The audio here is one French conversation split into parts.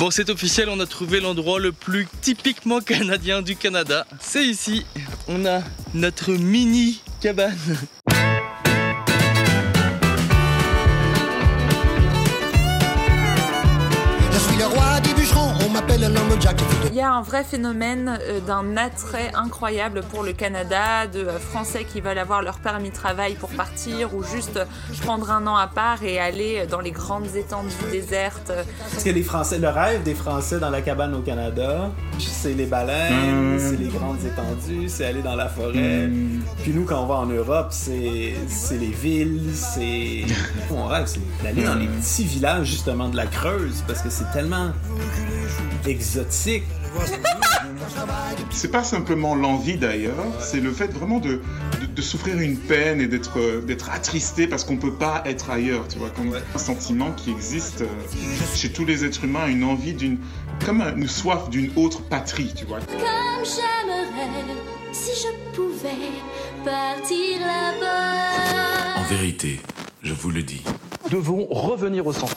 Bon, c'est officiel, on a trouvé l'endroit le plus typiquement canadien du Canada. C'est ici. On a notre mini cabane. Il y a un vrai phénomène euh, d'un attrait incroyable pour le Canada, de euh, Français qui veulent avoir leur permis de travail pour partir ou juste prendre un an à part et aller dans les grandes étendues désertes. Parce que les Français, le rêve des Français dans la cabane au Canada, c'est les baleines, c'est les grandes étendues, c'est aller dans la forêt. Puis nous, quand on va en Europe, c'est les villes, c'est... Mon rêve, c'est d'aller dans les petits villages justement de la Creuse parce que c'est tellement exotique. C'est pas simplement l'envie d'ailleurs, c'est le fait vraiment de, de, souffrir une peine et d'être d'être attristé parce qu'on peut pas être ailleurs, tu vois, comme un sentiment qui existe euh, chez tous les êtres humains, une envie d'une, comme une soif d'une autre patrie, tu vois. Comme j'aimerais si je pouvais partir là-bas. En vérité, je vous le dis. Nous devons revenir au centre.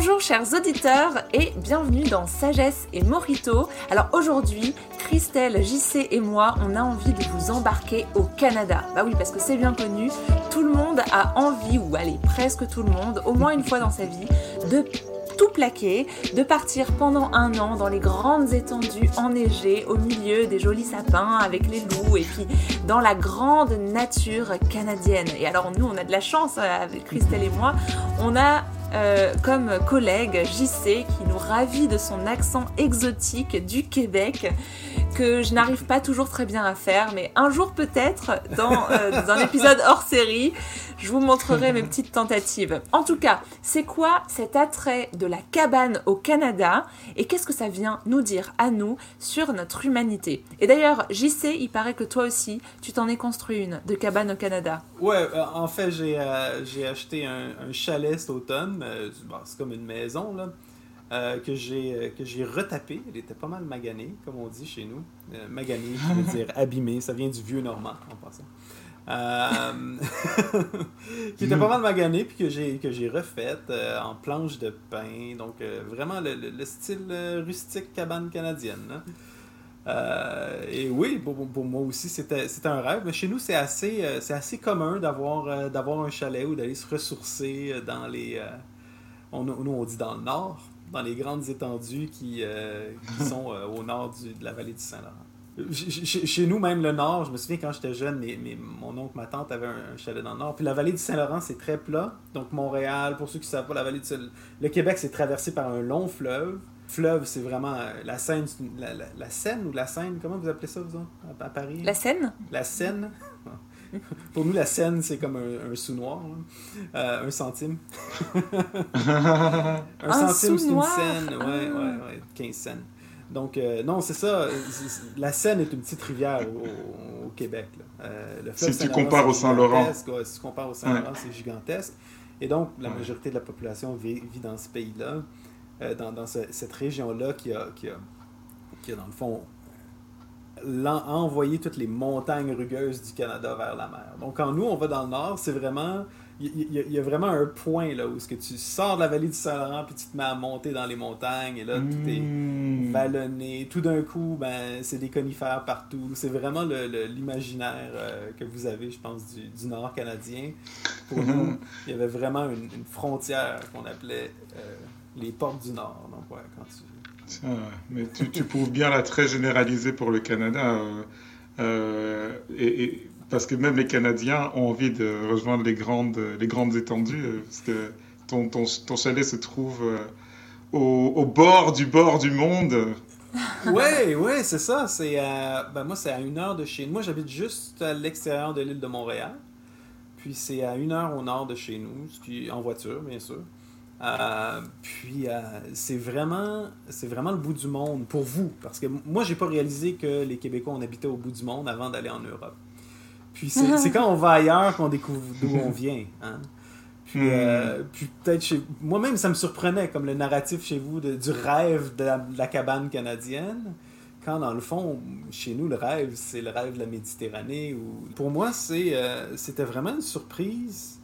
Bonjour chers auditeurs et bienvenue dans Sagesse et Morito. Alors aujourd'hui, Christelle, JC et moi, on a envie de vous embarquer au Canada. Bah oui, parce que c'est bien connu, tout le monde a envie, ou allez, presque tout le monde, au moins une fois dans sa vie, de tout plaquer, de partir pendant un an dans les grandes étendues enneigées, au milieu des jolis sapins avec les loups, et puis dans la grande nature canadienne. Et alors nous, on a de la chance euh, avec Christelle et moi, on a euh, comme collègue JC qui nous ravit de son accent exotique du Québec que je n'arrive pas toujours très bien à faire, mais un jour peut-être dans, euh, dans un épisode hors série, je vous montrerai mes petites tentatives. En tout cas, c'est quoi cet attrait de la cabane au Canada et qu'est-ce que ça vient nous dire à nous sur notre humanité? Et d'ailleurs, JC, il paraît que toi aussi, tu t'en es construit une de cabane au Canada. Ouais, euh, en fait, j'ai acheté un, chalet cet automne euh, c'est comme une maison, là. Euh, que j'ai euh, que j'ai retapé. Elle était pas mal maganée, comme on dit chez nous. maganée, je veux dire abîmée. Ça vient du vieux normand, en passant. qui était pas mal maganée, puis que j'ai que j'ai refaite en planche de pain. Donc, vraiment le, le, style rustique cabane canadienne. et oui, pour, pour moi aussi, c'était un rêve. Mais chez nous, c'est assez, c'est assez commun d'avoir d'avoir un chalet ou d'aller se ressourcer dans les on, nous, on dit dans le nord, dans les grandes étendues qui, euh, sont euh, au nord de la vallée du Saint-Laurent. Chez nous, même le nord, je me souviens quand j'étais jeune, mon oncle, ma tante avaient un, chalet dans le nord. Puis la vallée du Saint-Laurent, c'est très plat. Donc Montréal, pour ceux qui ne savent pas, la vallée du Le Québec, c'est traversé par un long fleuve. Fleuve, c'est vraiment euh, la Seine, la, Seine ou la Seine, comment vous appelez ça, vous, à Paris? La Seine? La Seine. Pour nous, la scène, c'est comme un, sous-noir. Euh, un centime. un, centime, c'est une scène. Ouais, ouais, ouais. 15 cents. Donc, euh, non, c'est ça. La Seine est une petite rivière au, Québec. Euh, si tu compares au Saint-Laurent. si tu compares au Saint-Laurent, c'est gigantesque. Et donc, la majorité de la population vit, dans ce pays-là, dans, dans cette région-là qui a, qui, a, qui a, dans le fond, envoyer toutes les montagnes rugueuses du Canada vers la mer. Donc, quand nous, on va dans le nord, c'est vraiment. Il y, a vraiment un point là où ce que tu sors de la vallée du Saint-Laurent puis tu te mets à monter dans les montagnes et là tout est hmm. vallonné. Tout d'un coup, ben c'est des conifères partout. C'est vraiment l'imaginaire euh, que vous avez, je pense, du, nord canadien. Pour nous, il y avait vraiment une, frontière qu'on appelait euh, les portes du nord. Donc ouais, quand tu mais tu, tu, prouves bien la très généralisée pour le Canada. Euh, euh, et, parce que même les Canadiens ont envie de rejoindre les grandes, les grandes étendues, euh, parce que ton, ton, ton chalet se trouve au, bord du bord du monde. oui, oui, c'est ça. C'est ben moi, c'est à une heure de chez moi. J'habite juste à l'extérieur de l'île de Montréal. Puis c'est à une heure au nord de chez nous, en voiture, bien sûr. Euh, puis euh, c'est vraiment, c'est vraiment le bout du monde pour vous, parce que moi j'ai pas réalisé que les Québécois on habitait au bout du monde avant d'aller en Europe. Puis c'est quand on va ailleurs qu'on découvre d'où on vient. Hein? Puis, euh, puis peut-être chez moi-même ça me surprenait comme le narratif chez vous de, du rêve de la, cabane canadienne. Quand dans le fond, chez nous, le rêve, c'est le rêve de la Méditerranée. Ou... Pour moi, c'est, c'était vraiment une surprise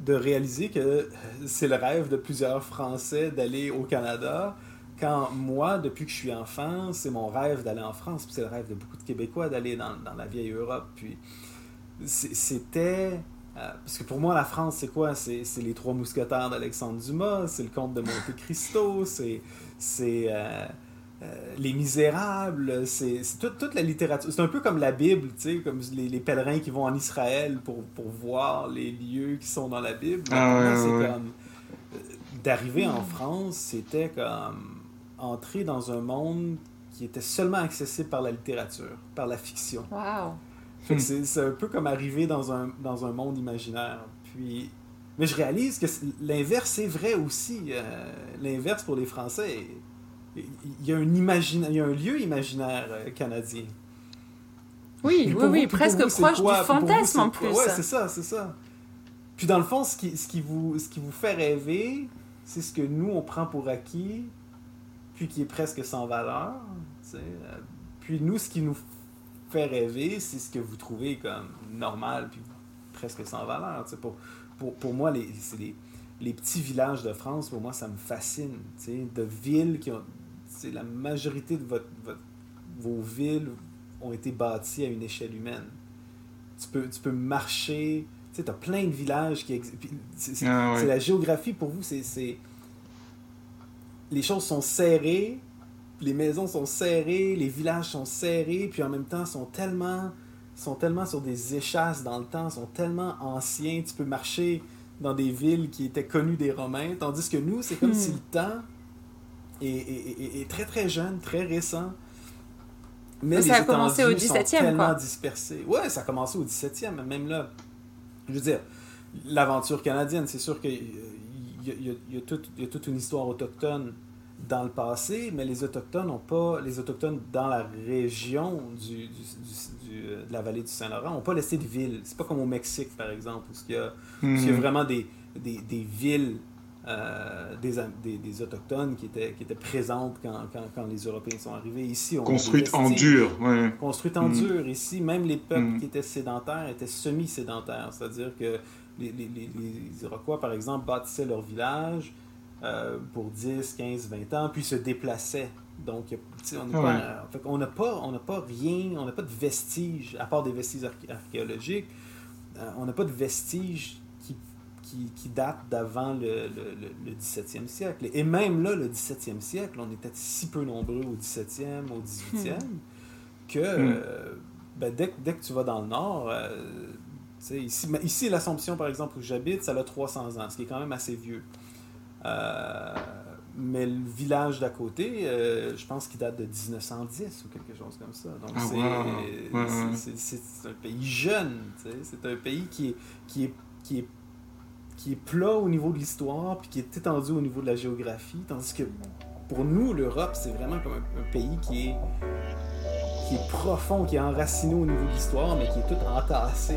de réaliser que c'est le rêve de plusieurs Français d'aller au Canada. Quand moi, depuis que je suis enfant, c'est mon rêve d'aller en France, puis c'est le rêve de beaucoup de Québécois d'aller dans, la vieille Europe. Puis c'était. Euh, parce que pour moi, la France, c'est quoi? C'est les trois mousquetaires d'Alexandre Dumas, c'est le comte de Monte Cristo, c'est. Euh, les Misérables, c'est toute, la littérature. C'est un peu comme la Bible, tu sais, comme les, pèlerins qui vont en Israël pour, pour, voir les lieux qui sont dans la Bible. Ah c'est comme. Euh, d'arriver en France, c'était comme entrer dans un monde qui était seulement accessible par la littérature, par la fiction. Wow! C'est un peu comme arriver dans un, dans un monde imaginaire. Puis. Mais je réalise que l'inverse est vrai aussi. Euh, l'inverse pour les Français il y a un, il y a un lieu imaginaire euh, canadien. Oui, oui, oui, presque proche du fantasme en plus. Ouais, c'est ça, c'est ça. Puis dans le fond, ce qui, ce qui, vous, ce qui vous fait rêver, c'est ce que nous, on prend pour acquis, puis qui est presque sans valeur. Euh, puis nous, ce qui nous fait rêver, c'est ce que vous trouvez comme normal, puis presque sans valeur. Pour, pour, pour moi, les, les, les petits villages de France, pour moi, ça me fascine. De villes qui ont c'est la majorité de votre, vos villes ont été bâties à une échelle humaine. Tu peux, tu peux marcher, tu sais, as plein de villages qui existent. Ah, c'est la géographie pour vous, c'est. Les choses sont serrées, les maisons sont serrées, les villages sont serrés, puis en même temps sont tellement sont tellement sur des échasses dans le temps, sont tellement anciens, tu peux marcher dans des villes qui étaient connues des Romains, tandis que nous, c'est comme hmm. si le temps est, très très jeune, très récent. Mais ça a commencé au 17e, quoi. dispersés. Ouais, ça a commencé au 17e, même là. Je veux dire, l'aventure canadienne, c'est sûr qu'il y, y, a toute une histoire autochtone dans le passé, mais les Autochtones n'ont pas, les Autochtones dans la région du, du, euh, de la vallée du Saint-Laurent n'ont pas laissé de villes. C'est pas comme au Mexique, par exemple, où il y a, il y a mhm. vraiment des, des, des villes euh, des, des, des, Autochtones qui étaient, qui étaient présentes quand, quand, quand les Européens sont arrivés. Ici, on Construites en dur. Ouais. Construites en mm. dur. Ici, même les peuples mm. qui étaient sédentaires étaient semi-sédentaires. C'est-à-dire que les, les, les, Iroquois, par exemple, bâtissaient leur village euh, pour 10, 15, 20 ans, puis se déplaçaient. Donc, on n'a pas, on n'a pas rien, on n'a pas de vestiges, à part des vestiges archéologiques, euh, on n'a pas de vestiges qui, date d'avant le, le, 17e siècle. Et même là, le 17e siècle, on était si peu nombreux au 17e, au 18e, hmm. que hmm. Euh, ben, dès, dès, que tu vas dans le nord, euh, ici, ici l'Assomption, par exemple, où j'habite, ça a 300 ans, ce qui est quand même assez vieux. Euh, mais le village d'à côté, je pense qu'il date de 1910 ou quelque chose comme ça. Donc ah, c'est un pays jeune, c'est un pays qui est, qui est, qui est qui est plat au niveau de l'histoire, puis qui est étendu au niveau de la géographie, tandis que pour nous, l'Europe, c'est vraiment comme un, pays qui est, qui est profond, qui est enraciné au niveau de l'histoire, mais qui est tout entassé.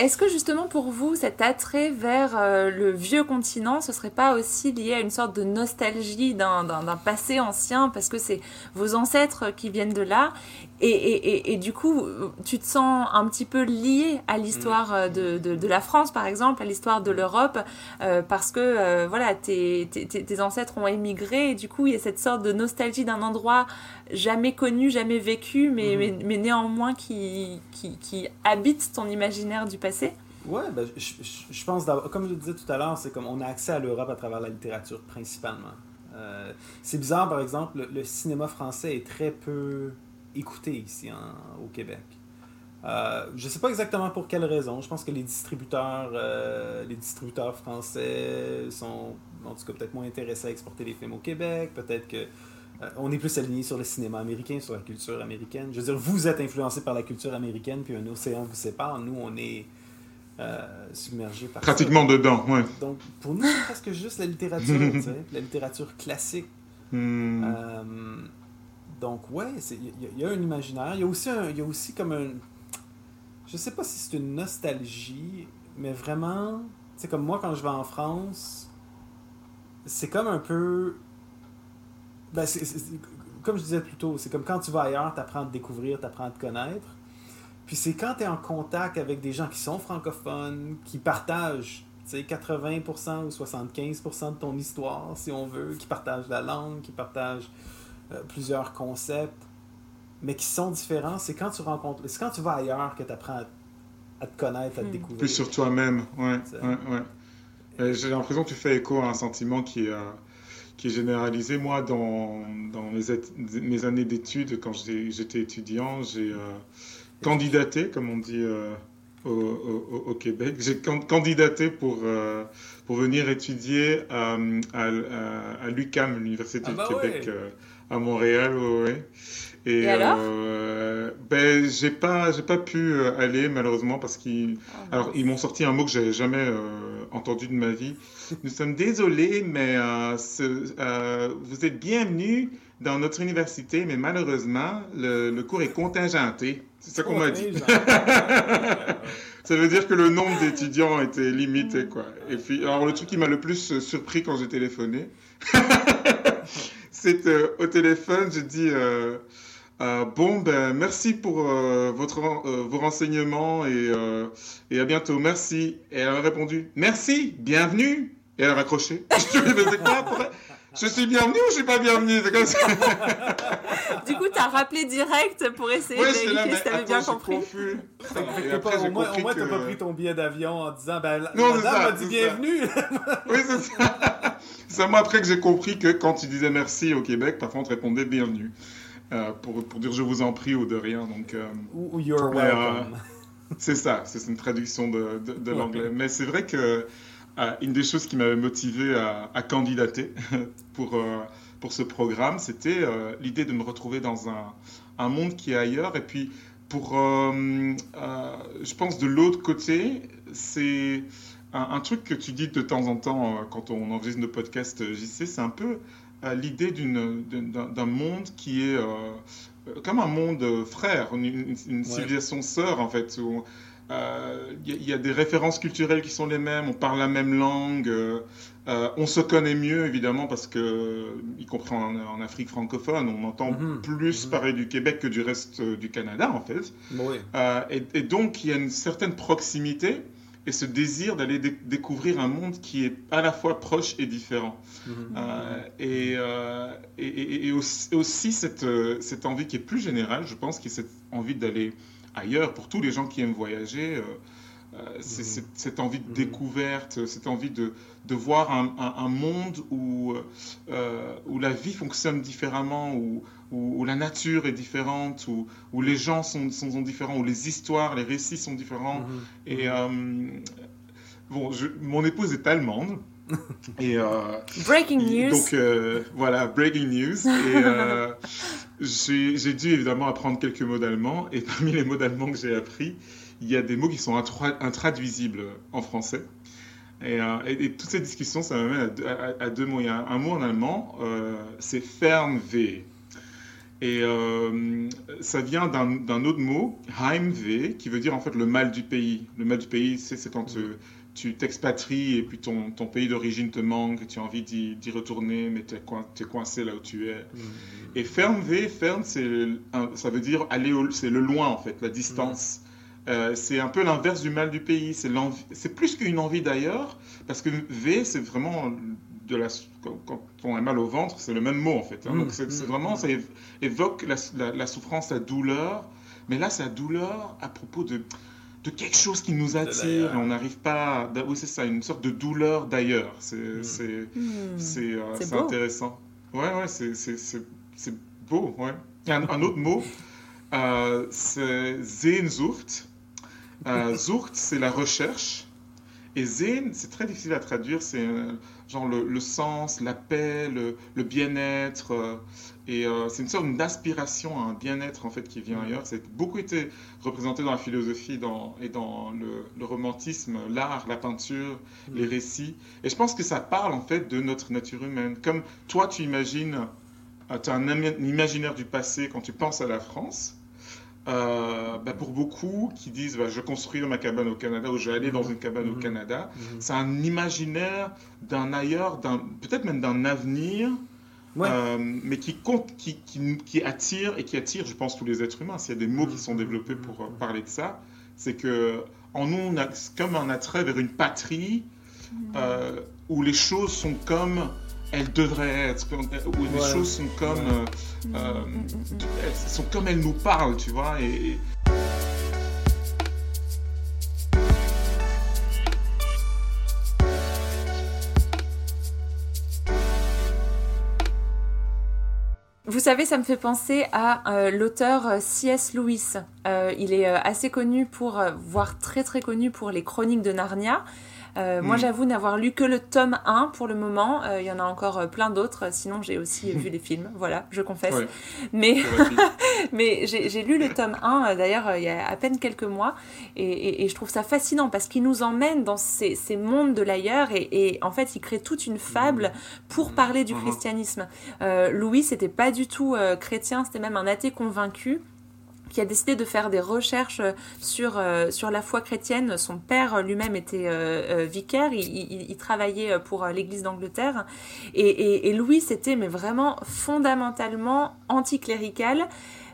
Est-ce que justement pour vous, cet attrait vers euh, le vieux continent, ce serait pas aussi lié à une sorte de nostalgie d'un passé ancien? Parce que c'est vos ancêtres qui viennent de là. Et, du coup, tu te sens un petit peu lié à l'histoire euh, de, la France, par exemple, à l'histoire de l'Europe, euh, parce que voilà, tes, tes, ancêtres ont émigré, et du coup, il y a cette sorte de nostalgie d'un endroit jamais connu, jamais vécu, mais, mais, néanmoins qui, qui, qui, habite ton imaginaire du passé Ouais, ben, je, je, pense, comme je le disais tout à l'heure, c'est comme on a accès à l'Europe à travers la littérature principalement. Euh, c'est bizarre, par exemple, le, cinéma français est très peu écouté ici au Québec. Euh, je ne sais pas exactement pour quelle raison. Je pense que les distributeurs, euh, les distributeurs français sont en tout cas, peut-être moins intéressés à exporter les films au Québec. Peut-être que on est plus aligné sur le cinéma américain, sur la culture américaine. Je veux dire, vous êtes influencé par la culture américaine, puis un océan vous sépare. Nous, on est submergé par Pratiquement dedans, ouais. Donc, pour nous, c'est presque juste la littérature, tu sais, la littérature classique. Hmm. donc, ouais, il y, a un imaginaire. Il y, a aussi il y a aussi comme un je sais pas si c'est une nostalgie, mais vraiment, c'est comme moi quand je vais en France, c'est comme un peu. Ben, comme je disais plus tôt, c'est comme quand tu vas ailleurs, tu apprends à te découvrir, tu apprends à te connaître. Puis c'est quand tu es en contact avec des gens qui sont francophones, qui partagent 80% ou 75% de ton histoire, si on veut, qui partagent la langue, qui partagent euh, plusieurs concepts mais qui sont différents, c'est quand tu rencontres, c'est quand tu vas ailleurs que tu apprends à, te connaître, à te hmm. découvrir. Plus sur toi-même, ouais. ouais, ouais. J'ai l'impression que tu fais écho à un sentiment qui est, euh, qui est généralisé. Moi, dans, dans mes, mes années d'études, quand j'étais étudiant, j'ai euh, candidaté, comme on dit euh, au, au, au, Québec, j'ai candidaté pour, pour venir étudier à, à, à l'UCAM, l'Université ah du bah Québec, à Montréal. Ouais. Et, alors? euh, Ben j'ai pas pas pu euh, aller malheureusement parce qu'ils ah, ils m'ont sorti un mot que j'avais jamais euh, entendu de ma vie. Nous sommes désolés mais vous êtes bienvenus dans notre université mais malheureusement le, le cours est contingenté. C'est ça qu'on m'a dit. ça veut dire que le nombre d'étudiants était limité quoi. Et puis alors le truc qui m'a le plus surpris quand j'ai téléphoné c'est au téléphone, j'ai dit euh, bon, ben, merci pour euh, votre, euh, vos renseignements et, et, à bientôt. Merci. Et elle a répondu Merci, bienvenue. Et elle a raccroché. je me quoi Je suis bienvenue ou je suis pas bienvenue comme ça. Du coup, tu as rappelé direct pour essayer de vérifier si tu avais bien compris. Confus. après, au moins, tu n'as pas pris ton billet d'avion en disant ben, non, madame m'a dit bienvenue. oui, c'est ça. C'est moi après que j'ai compris que quand tu disais merci au Québec, parfois on te répondait bienvenue. Euh, pour, pour, dire je vous en prie ou de rien. Donc, euh, ou you're welcome. c'est ça, c'est une traduction de, de, l'anglais. Mais c'est vrai que euh, une des choses qui m'avait motivé à, à, candidater pour, pour ce programme, c'était l'idée de me retrouver dans un, un, monde qui est ailleurs. Et puis, pour, je pense, de l'autre côté, c'est un, un, truc que tu dis de temps en temps quand on enregistre nos podcasts JC, c'est un peu l'idée d'un monde qui est euh, comme un monde frère, une, civilisation sœur en fait, où euh, il y, a des références culturelles qui sont les mêmes, on parle la même langue, euh, on se connaît mieux évidemment parce que, y compris en, Afrique francophone, on entend mhm. plus mhm. parler du Québec que du reste du Canada en fait. Et, et, donc il y a une certaine proximité et ce désir d'aller découvrir un monde qui est à la fois proche et différent. Mhm. Euh, et, euh, et, et, aussi, cette, euh, cette, envie qui est plus générale, je pense, qui est cette envie d'aller ailleurs pour tous les gens qui aiment voyager. c'est mhm. cette, envie de mhm. découverte, cette envie de, de voir un, un, monde où, où la vie fonctionne différemment, où, où, la nature est différente, où, où les gens sont, sont, différents, où les histoires, les récits sont différents. Mhm. Et euh, bon, mon épouse est allemande. Et, euh, breaking news. Donc euh, voilà, breaking news. Et j'ai dû évidemment apprendre quelques mots d'allemand. Et parmi les mots d'allemand que j'ai appris, il y a des mots qui sont intraduisibles en français. Et, et, toute cette discussion, ça m'amène à, deux mots. Il y a un, mot en allemand, c'est Fernweh. Et euh, ça vient d'un autre mot, Heimweh, qui veut dire en fait le mal du pays. Le mal du pays, c'est quand euh, tu t'expatries et puis ton, ton pays d'origine te manque, tu as envie d'y retourner, mais tu es, coincé là où tu es. Mmh. Et Fernweh, Fern, ça veut dire aller c'est le loin en fait, la distance. Mmh. Euh, c'est un peu l'inverse du mal du pays. C'est plus qu'une envie d'ailleurs, parce que V, c'est vraiment de la, quand on a mal au ventre, c'est le même mot en fait. Hein. Donc c'est vraiment, ça évoque la, souffrance, la douleur, mais là c'est la douleur à propos de, de quelque chose qui nous attire et on n'arrive pas. À, oui, c'est ça, une sorte de douleur d'ailleurs. C'est mmh. c'est euh, intéressant. Ouais, ouais, c'est beau. Ouais. Un, un autre mot, euh, c'est Sehnsucht. Euh, Zucht, c'est la recherche. Et zen, c'est très difficile à traduire, c'est genre le, sens, la paix, le, bien-être. et c'est une sorte d'aspiration à un bien-être en fait qui vient ailleurs. C'est beaucoup été représenté dans la philosophie dans, et dans le, romantisme, l'art, la peinture, les récits. Et je pense que ça parle en fait de notre nature humaine. Comme toi, tu imagines, tu as un imaginaire du passé quand tu penses à la France. Euh, bah, pour beaucoup qui disent bah, je vais construire ma cabane au Canada ou je vais aller dans une cabane au mhm. Canada, mhm. c'est un imaginaire d'un ailleurs, peut-être même d'un avenir, euh, mais qui, compte, qui, qui, attire et qui attire, je pense, tous les êtres humains. S'il y a des mots qui sont développés pour euh, parler de ça, c'est que en nous, on a comme un attrait vers une patrie mhm. où les choses sont comme elles devraient être, où les choses sont comme, euh, euh, elles sont comme elles nous parlent, tu vois. Et, Vous savez, ça me fait penser à euh, l'auteur C.S. Lewis. il est assez connu pour, voire très très connu pour les chroniques de Narnia. Euh, moi, hmm. j'avoue n'avoir lu que le tome 1 pour le moment. Euh, il y en a encore euh, plein d'autres. Sinon, j'ai aussi vu les films. Voilà, je confesse. Mais, mais j'ai lu le tome 1, d'ailleurs, il y a à peine quelques mois. Et, je trouve ça fascinant parce qu'il nous emmène dans ces, mondes de l'ailleurs. Et, en fait, il crée toute une fable pour parler du christianisme. Louis, c'était pas du tout chrétien, c'était même un athée convaincu qui a décidé de faire des recherches sur, euh, sur la foi chrétienne. Son père lui-même était euh, euh, vicaire, il, travaillait pour l'Église d'Angleterre. Et, et, Louis, c'était mais vraiment fondamentalement anticlérical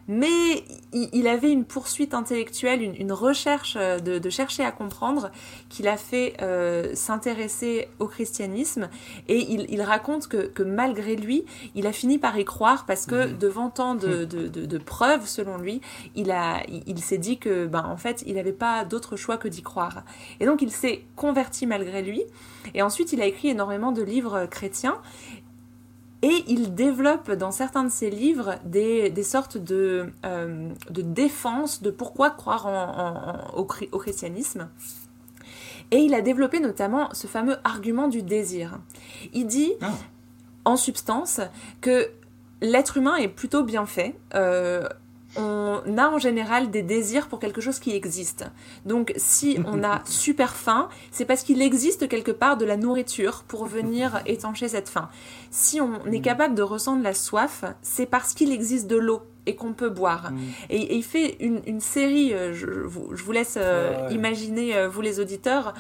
mais il avait une poursuite intellectuelle, une, recherche euh, de, chercher à comprendre qui l'a fait euh, s'intéresser au christianisme et il, raconte que, malgré lui, il a fini par y croire parce que mhm. devant tant de, preuves, selon lui, il, il, s'est dit que ben, en fait, il n'avait pas d'autre choix que d'y croire. Et donc il s'est converti malgré lui et ensuite il a écrit énormément de livres chrétiens et il développe dans certains de ses livres des, sortes de, euh, de défense de pourquoi croire en, au, christianisme. Et il a développé notamment ce fameux argument du désir. Il dit, ah. en substance, que l'être humain est plutôt bien fait. Euh, on a en général des désirs pour quelque chose qui existe. Donc si on a super faim, c'est parce qu'il existe quelque part de la nourriture pour venir étancher cette faim. Si on est capable de ressentir la soif, c'est parce qu'il existe de l'eau et qu'on peut boire. Mm. Et, il fait une, série, euh, je, vous, laisse euh, imaginer, euh, vous les auditeurs,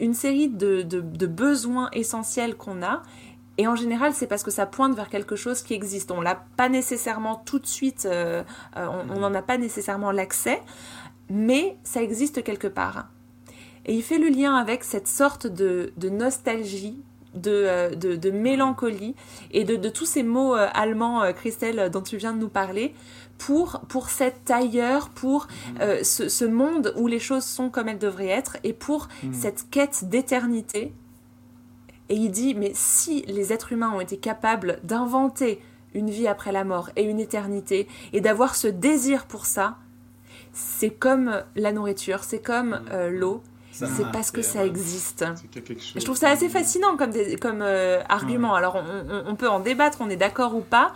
une série de besoins essentiels qu'on a et en général, c'est parce que ça pointe vers quelque chose qui existe. On l'a pas nécessairement tout de suite, euh, euh, on n'en a pas nécessairement l'accès, mais ça existe quelque part. Et il fait le lien avec cette sorte de, nostalgie, euh, de, de, mélancolie et de, tous ces mots allemands, Christelle, dont tu viens de nous parler, pour, pour cet ailleurs, pour ce, monde où les choses sont comme elles devraient être et pour mm. cette quête d'éternité et il dit, mais si les êtres humains ont été capables d'inventer une vie après la mort et une éternité, et d'avoir ce désir pour ça, c'est comme la nourriture, c'est comme euh, l'eau, c'est parce que ça existe. Je trouve ça assez fascinant comme, comme euh, argument. Alors on, on, peut en débattre, on est d'accord ou pas,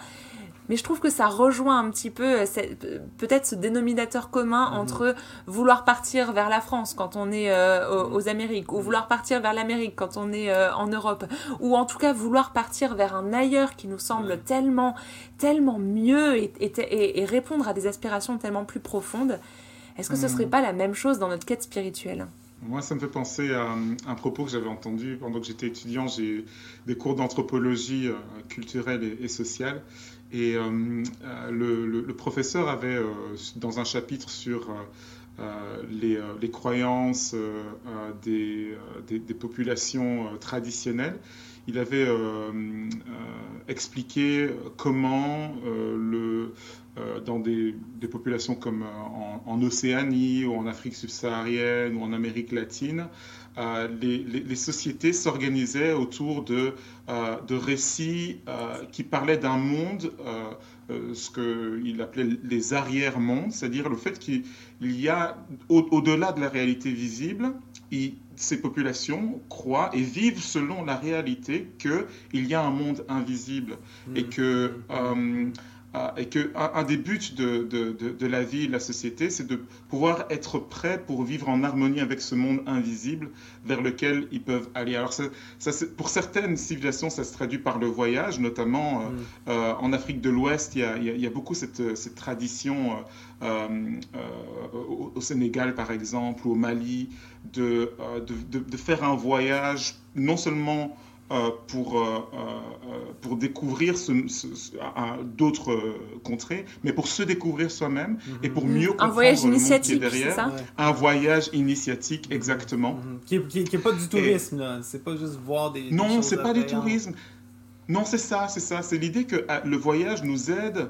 mais je trouve que ça rejoint un petit peu euh, peut-être ce dénominateur commun mhm. entre vouloir partir vers la France quand on est euh, aux, Amériques, ou vouloir partir vers l'Amérique quand on est euh, en Europe, ou en tout cas vouloir partir vers un ailleurs qui nous semble tellement, tellement mieux et, et, répondre à des aspirations tellement plus profondes. Est-ce que ce serait mhm. pas la même chose dans notre quête spirituelle? Moi, ça me fait penser à un propos que j'avais entendu pendant que j'étais étudiant. J'ai des cours d'anthropologie culturelle et, sociale. Et euh, euh, le, professeur avait, euh, dans un chapitre sur les, croyances des, populations traditionnelles, il avait expliqué comment le, dans des, populations comme en, Océanie ou en Afrique subsaharienne ou en Amérique latine, euh, les, sociétés s'organisaient autour de, euh, de récits euh, qui parlaient d'un monde, ce qu'il appelait les arrière-mondes, c'est-à-dire le fait qu'il y a, au-delà de la réalité visible, ces populations croient et vivent selon la réalité qu'il y a un monde invisible et Mm. que et que un, un des buts de, de, de, de la vie, de la société, c'est de pouvoir être prêt pour vivre en harmonie avec ce monde invisible vers lequel ils peuvent aller. Alors, ça, ça, c'est- pour certaines civilisations, ça se traduit par le voyage, notamment euh, Mm. euh, en Afrique de l'Ouest, il y a, il y a- il y a beaucoup cette, cette tradition, euh, au, au Sénégal par exemple, ou au Mali, de, faire un voyage non seulement pour, euh, euh, pour découvrir ce- ce- ce- un- d'autres euh, contrées, mais pour se découvrir soi-même et pour mieux Un comprendre voyage le monde qui est derrière. ça Ouais. Un voyage initiatique, exactement. Mhm. Qui, est, qui, est- qui est pas du tourisme, là. C'est pas juste voir des. Non, c'est pas du tourisme. Non, c'est ça, c'est ça. C'est l'idée que euh, le voyage nous aide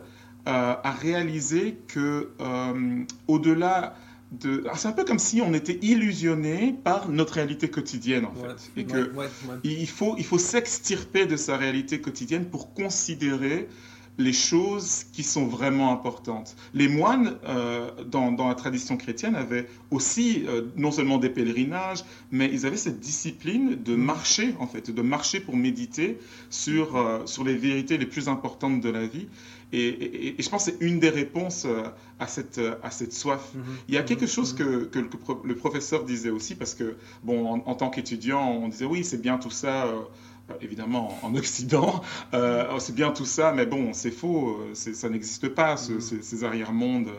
euh, à réaliser que euh, au-delà de, c'est un peu comme si on était illusionné par notre réalité quotidienne en Ouais. fait, et Ouais, que ouais, ouais. il faut, il faut s'extirper de sa réalité quotidienne pour considérer les choses qui sont vraiment importantes. Les moines, euh, dans, dans la tradition chrétienne, avaient aussi euh, non seulement des pèlerinages, mais ils avaient cette discipline de marcher, en fait, de marcher pour méditer sur, euh, sur les vérités les plus importantes de la vie. Et, et- et je pense que c'est une des réponses à cette, à cette soif. Mhm. Il y a quelque Mhm. chose que, que le, pro- le professeur disait aussi, parce que, bon, en, en tant qu'étudiant, on disait oui, c'est bien tout ça, évidemment en Occident, euh, oh, c'est bien tout ça, mais bon, c'est faux, euh, ça n'existe pas, ce- ces, ces arrière-mondes.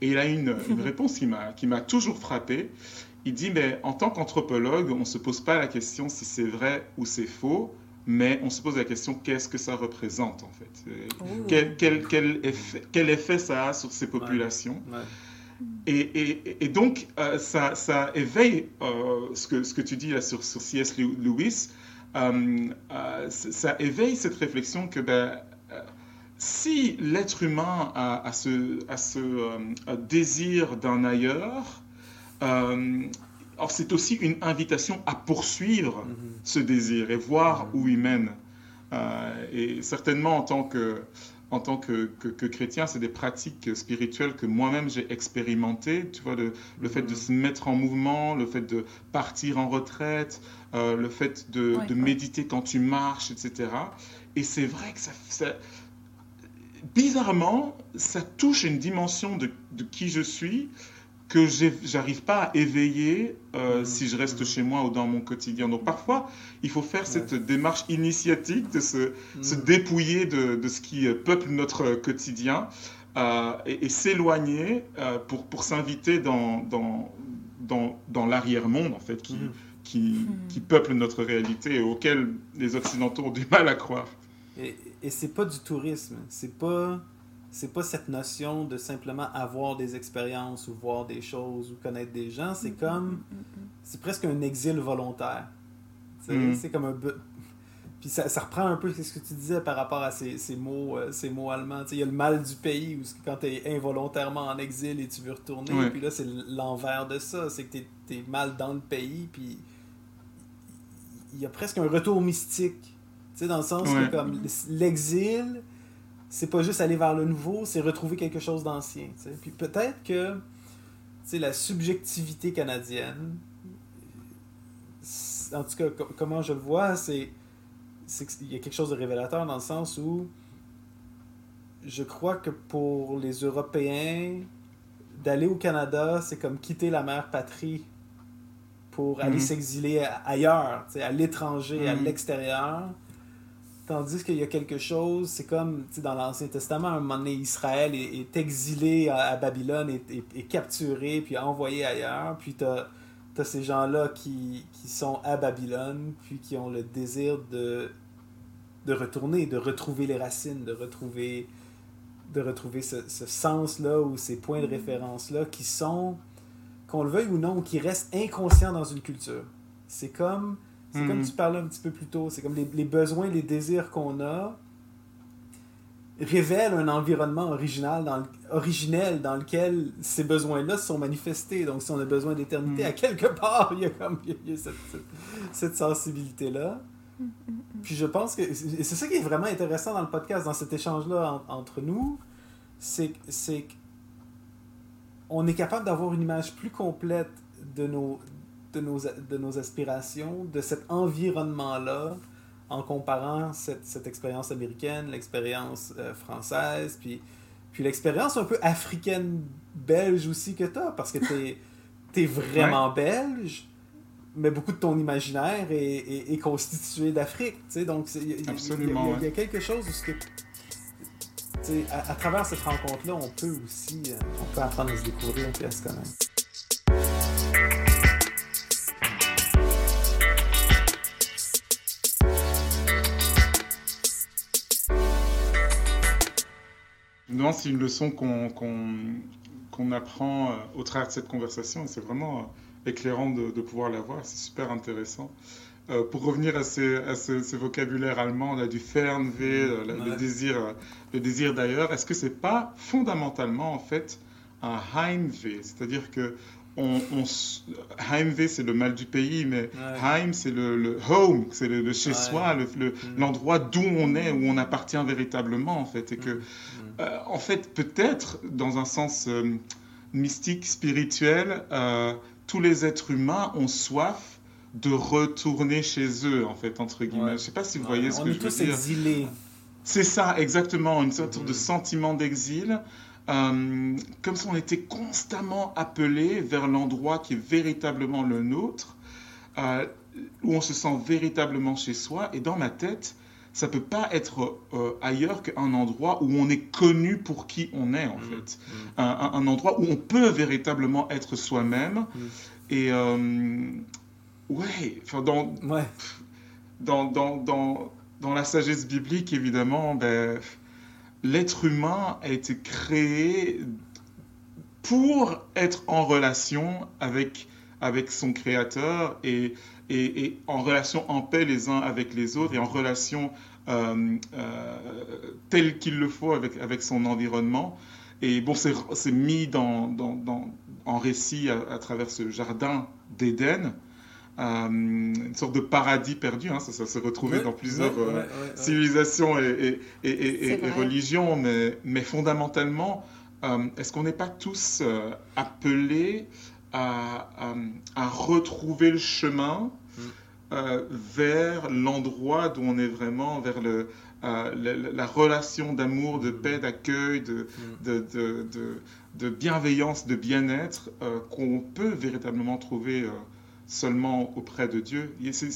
Et il a une, une réponse qui m'a toujours frappé. Il dit, mais en tant qu'anthropologue, on ne se pose pas la question si c'est vrai ou c'est faux, mais on se pose la question qu'est-ce que ça représente en fait? Euh, Oh. quel, quel, quel effet, quel effet ça a sur ces populations? Ouais. et, et- et donc, euh, ça, ça éveille euh, ce, que, ce que tu dis là sur, sur C.S. Lewis, euh, euh, ça ça éveille cette réflexion que ben, euh, si l'être humain a, a ce, a ce euh, un désir d'un ailleurs, euh, alors c'est aussi une invitation à poursuivre Mhm. ce désir et voir où il mène. Euh, et certainement en tant que, en tant que, que, que chrétien, c'est des pratiques spirituelles que moi-même j'ai expérimentées. Tu vois, le, le fait de se mettre en mouvement, le fait de partir en retraite, euh, le fait de, Ouais, de ouais. méditer quand tu marches, etc. Et c'est vrai que ça, ça- bizarrement, ça touche une dimension de, de qui je suis que j'arrive pas à éveiller euh, Mhm. si je reste chez moi ou dans mon quotidien. Donc parfois, il faut faire Ouais. cette démarche initiatique de se, se Mhm. dépouiller de, de ce qui euh, peuple notre quotidien euh, et, et s'éloigner euh, pour, pour s'inviter dans, dans, dans, dans l'arrière-monde, en fait, qui, Mhm. qui, qui peuple notre réalité et auquel les Occidentaux ont du mal à croire. Et, et c'est pas du tourisme. C'est pas. C'est pas cette notion de simplement avoir des expériences ou voir des choses ou connaître des gens. C'est comme. C'est presque un exil volontaire. Mhm. C'est comme un. Puis ça, ça reprend un peu ce que tu disais par rapport à ces, ces mots, euh, ces mots allemands. Tu sais, Il y a le mal du pays où quand tu es involontairement en exil et tu veux retourner. Ouais. Puis là, c'est l'envers de ça. C'est que tu es, mal dans le pays. Puis il y a presque un retour mystique. Tu sais, dans le sens que comme l'exil, c'est pas juste aller vers le nouveau, c'est retrouver quelque chose d'ancien. tu sais. Puis peut-être que la subjectivité canadienne, en tout cas, co- comment je le vois, c'est qu'il y a quelque chose de révélateur dans le sens où je crois que pour les Européens, d'aller au Canada, c'est comme quitter la mère patrie pour aller Mhm. s'exiler a- ailleurs, à l'étranger, à Mhm. l'extérieur. Tandis qu'il y a quelque chose, c'est comme dans l'Ancien Testament, à un moment donné, Israël est, est exilé à, à Babylone, est, est- est capturé, puis envoyé ailleurs. Puis tu as, ces gens-là qui, qui sont à Babylone, puis qui ont le désir de, de retourner, de retrouver les racines, de retrouver, de retrouver ce, ce sens-là ou ces points de référence-là qui sont, qu'on le veuille ou non, qui restent inconscients dans une culture. C'est comme, c'est comme tu parlais un petit peu plus tôt, c'est comme les, les besoins, les désirs qu'on a révèlent un environnement original dans le- originel dans lequel ces besoins-là sont manifestés. Donc, si on a besoin d'éternité, Mhm. à quelque part, il y a comme il y a cette, cette- cette sensibilité-là. Puis je pense que c'est ça qui est vraiment intéressant dans le podcast, dans cet échange-là en- entre nous, c'est qu'on est capable d'avoir une image plus complète de nos de nos, de nos aspirations, de cet environnement-là, en comparant cette, cette expérience américaine, l'expérience euh, française, puis, puis l'expérience un peu africaine-belge aussi que tu as, parce que tu es, vraiment belge, mais beaucoup de ton imaginaire est, est, constitué d'Afrique. Donc, il y, y, a quelque chose où que, à, à, travers cette rencontre-là, on peut aussi euh, on peut apprendre à se découvrir et à se connaître. C'est une leçon qu'on apprend euh, au travers de cette conversation. Et c'est vraiment euh, éclairant de, pouvoir la voir, c'est super intéressant. Euh, pour revenir à, ces, à ce, vocabulaire allemand, là, du Fernweh, le désir, le désir d'ailleurs, est-ce que c'est pas fondamentalement en fait un Heimweh, c'est-à-dire que on, Heimweh, c'est le mal du pays, mais Heim, c'est le, home, c'est le, chez soi, mm. l'endroit d'où on est, où on appartient véritablement, en fait. Et que, mm. euh, en fait, peut-être, dans un sens euh, mystique, spirituel, euh, tous les êtres humains ont soif de retourner chez eux, en fait, entre guillemets. Je ne sais pas si vous voyez ce que je veux dire. C'est ça, exactement, une sorte de mm. sentiment d'exil. Euh, comme si on était constamment appelé vers l'endroit qui est véritablement le nôtre, euh, où on se sent véritablement chez soi. Et dans ma tête, ça peut pas être euh, ailleurs qu'un endroit où on est connu pour qui on est, en mmh. fait. Mmh. Un, endroit où on peut véritablement être soi-même. Mmh. Et ouais, dans, ouais. Dans, dans, dans, dans, la sagesse biblique, évidemment, ben, l'être humain a été créé pour être en relation avec, avec son créateur et, et, en relation en paix les uns avec les autres et en relation euh, euh, telle qu'il le faut avec, avec son environnement. Et bon, c'est mis dans, dans, en récit à, travers ce jardin d'Éden. Euh, une sorte de paradis perdu. Hein, ça, ça se retrouvait dans plusieurs euh, civilisations et, et, et, religions, mais, mais fondamentalement, euh, est-ce qu'on n'est pas tous appelés à, à, retrouver le chemin mm. vers l'endroit d'où on est vraiment, vers le, la, relation d'amour, de paix, d'accueil, de, mm. de, de, de, bienveillance, de bien-être qu'on peut véritablement trouver seulement auprès de Dieu.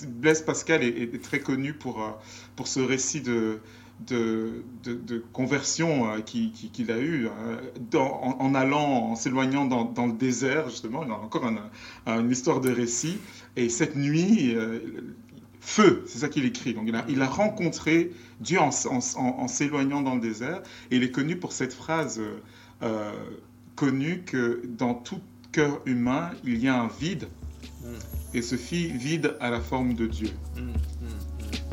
Blaise Pascal est, très connu pour, euh, pour ce récit de, de, conversion euh, qu'il a eu euh, en, allant, en s'éloignant dans, dans, le désert, justement. Il a encore une histoire de récit. Et cette nuit, feu, c'est ça qu'il écrit. Donc il a, il a, rencontré Dieu en, s'éloignant dans le désert. Et il est connu pour cette phrase connue que dans tout cœur humain, il y a un vide et se fit vide à la forme de Dieu.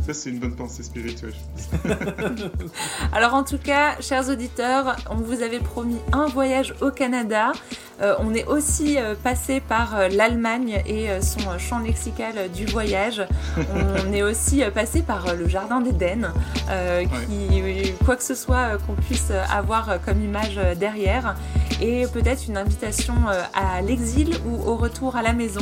Ça, c'est une bonne pensée spirituelle, Alors, en tout cas, chers auditeurs, on vous avait promis un voyage au Canada. Euh, on est aussi euh, passé par euh, l'Allemagne et son champ lexical du voyage. on est aussi passé par le Jardin d'Éden, qui, quoi que ce soit qu'on puisse avoir comme image derrière, et peut-être une invitation à l'exil ou au retour à la maison.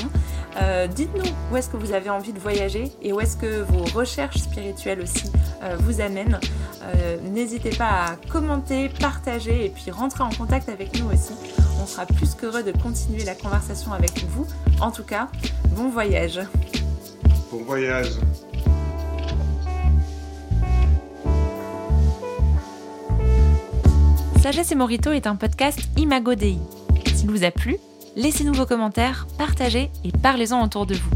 Dites-nous où est-ce que vous avez envie de voyager et où est-ce que vos recherches spirituelles aussi vous amènent. N'hésitez pas à commenter, partager et puis rentrer en contact avec nous aussi. On sera plus qu'heureux de continuer la conversation avec vous. En tout cas, bon voyage. Bon voyage. Sagesse et Morito est un podcast Imago Dei. S'il vous a plu, laissez-nous vos commentaires, partagez et parlez-en autour de vous.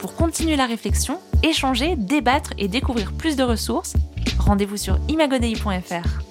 Pour continuer la réflexion, échanger, débattre et découvrir plus de ressources, rendez-vous sur imagodei.fr.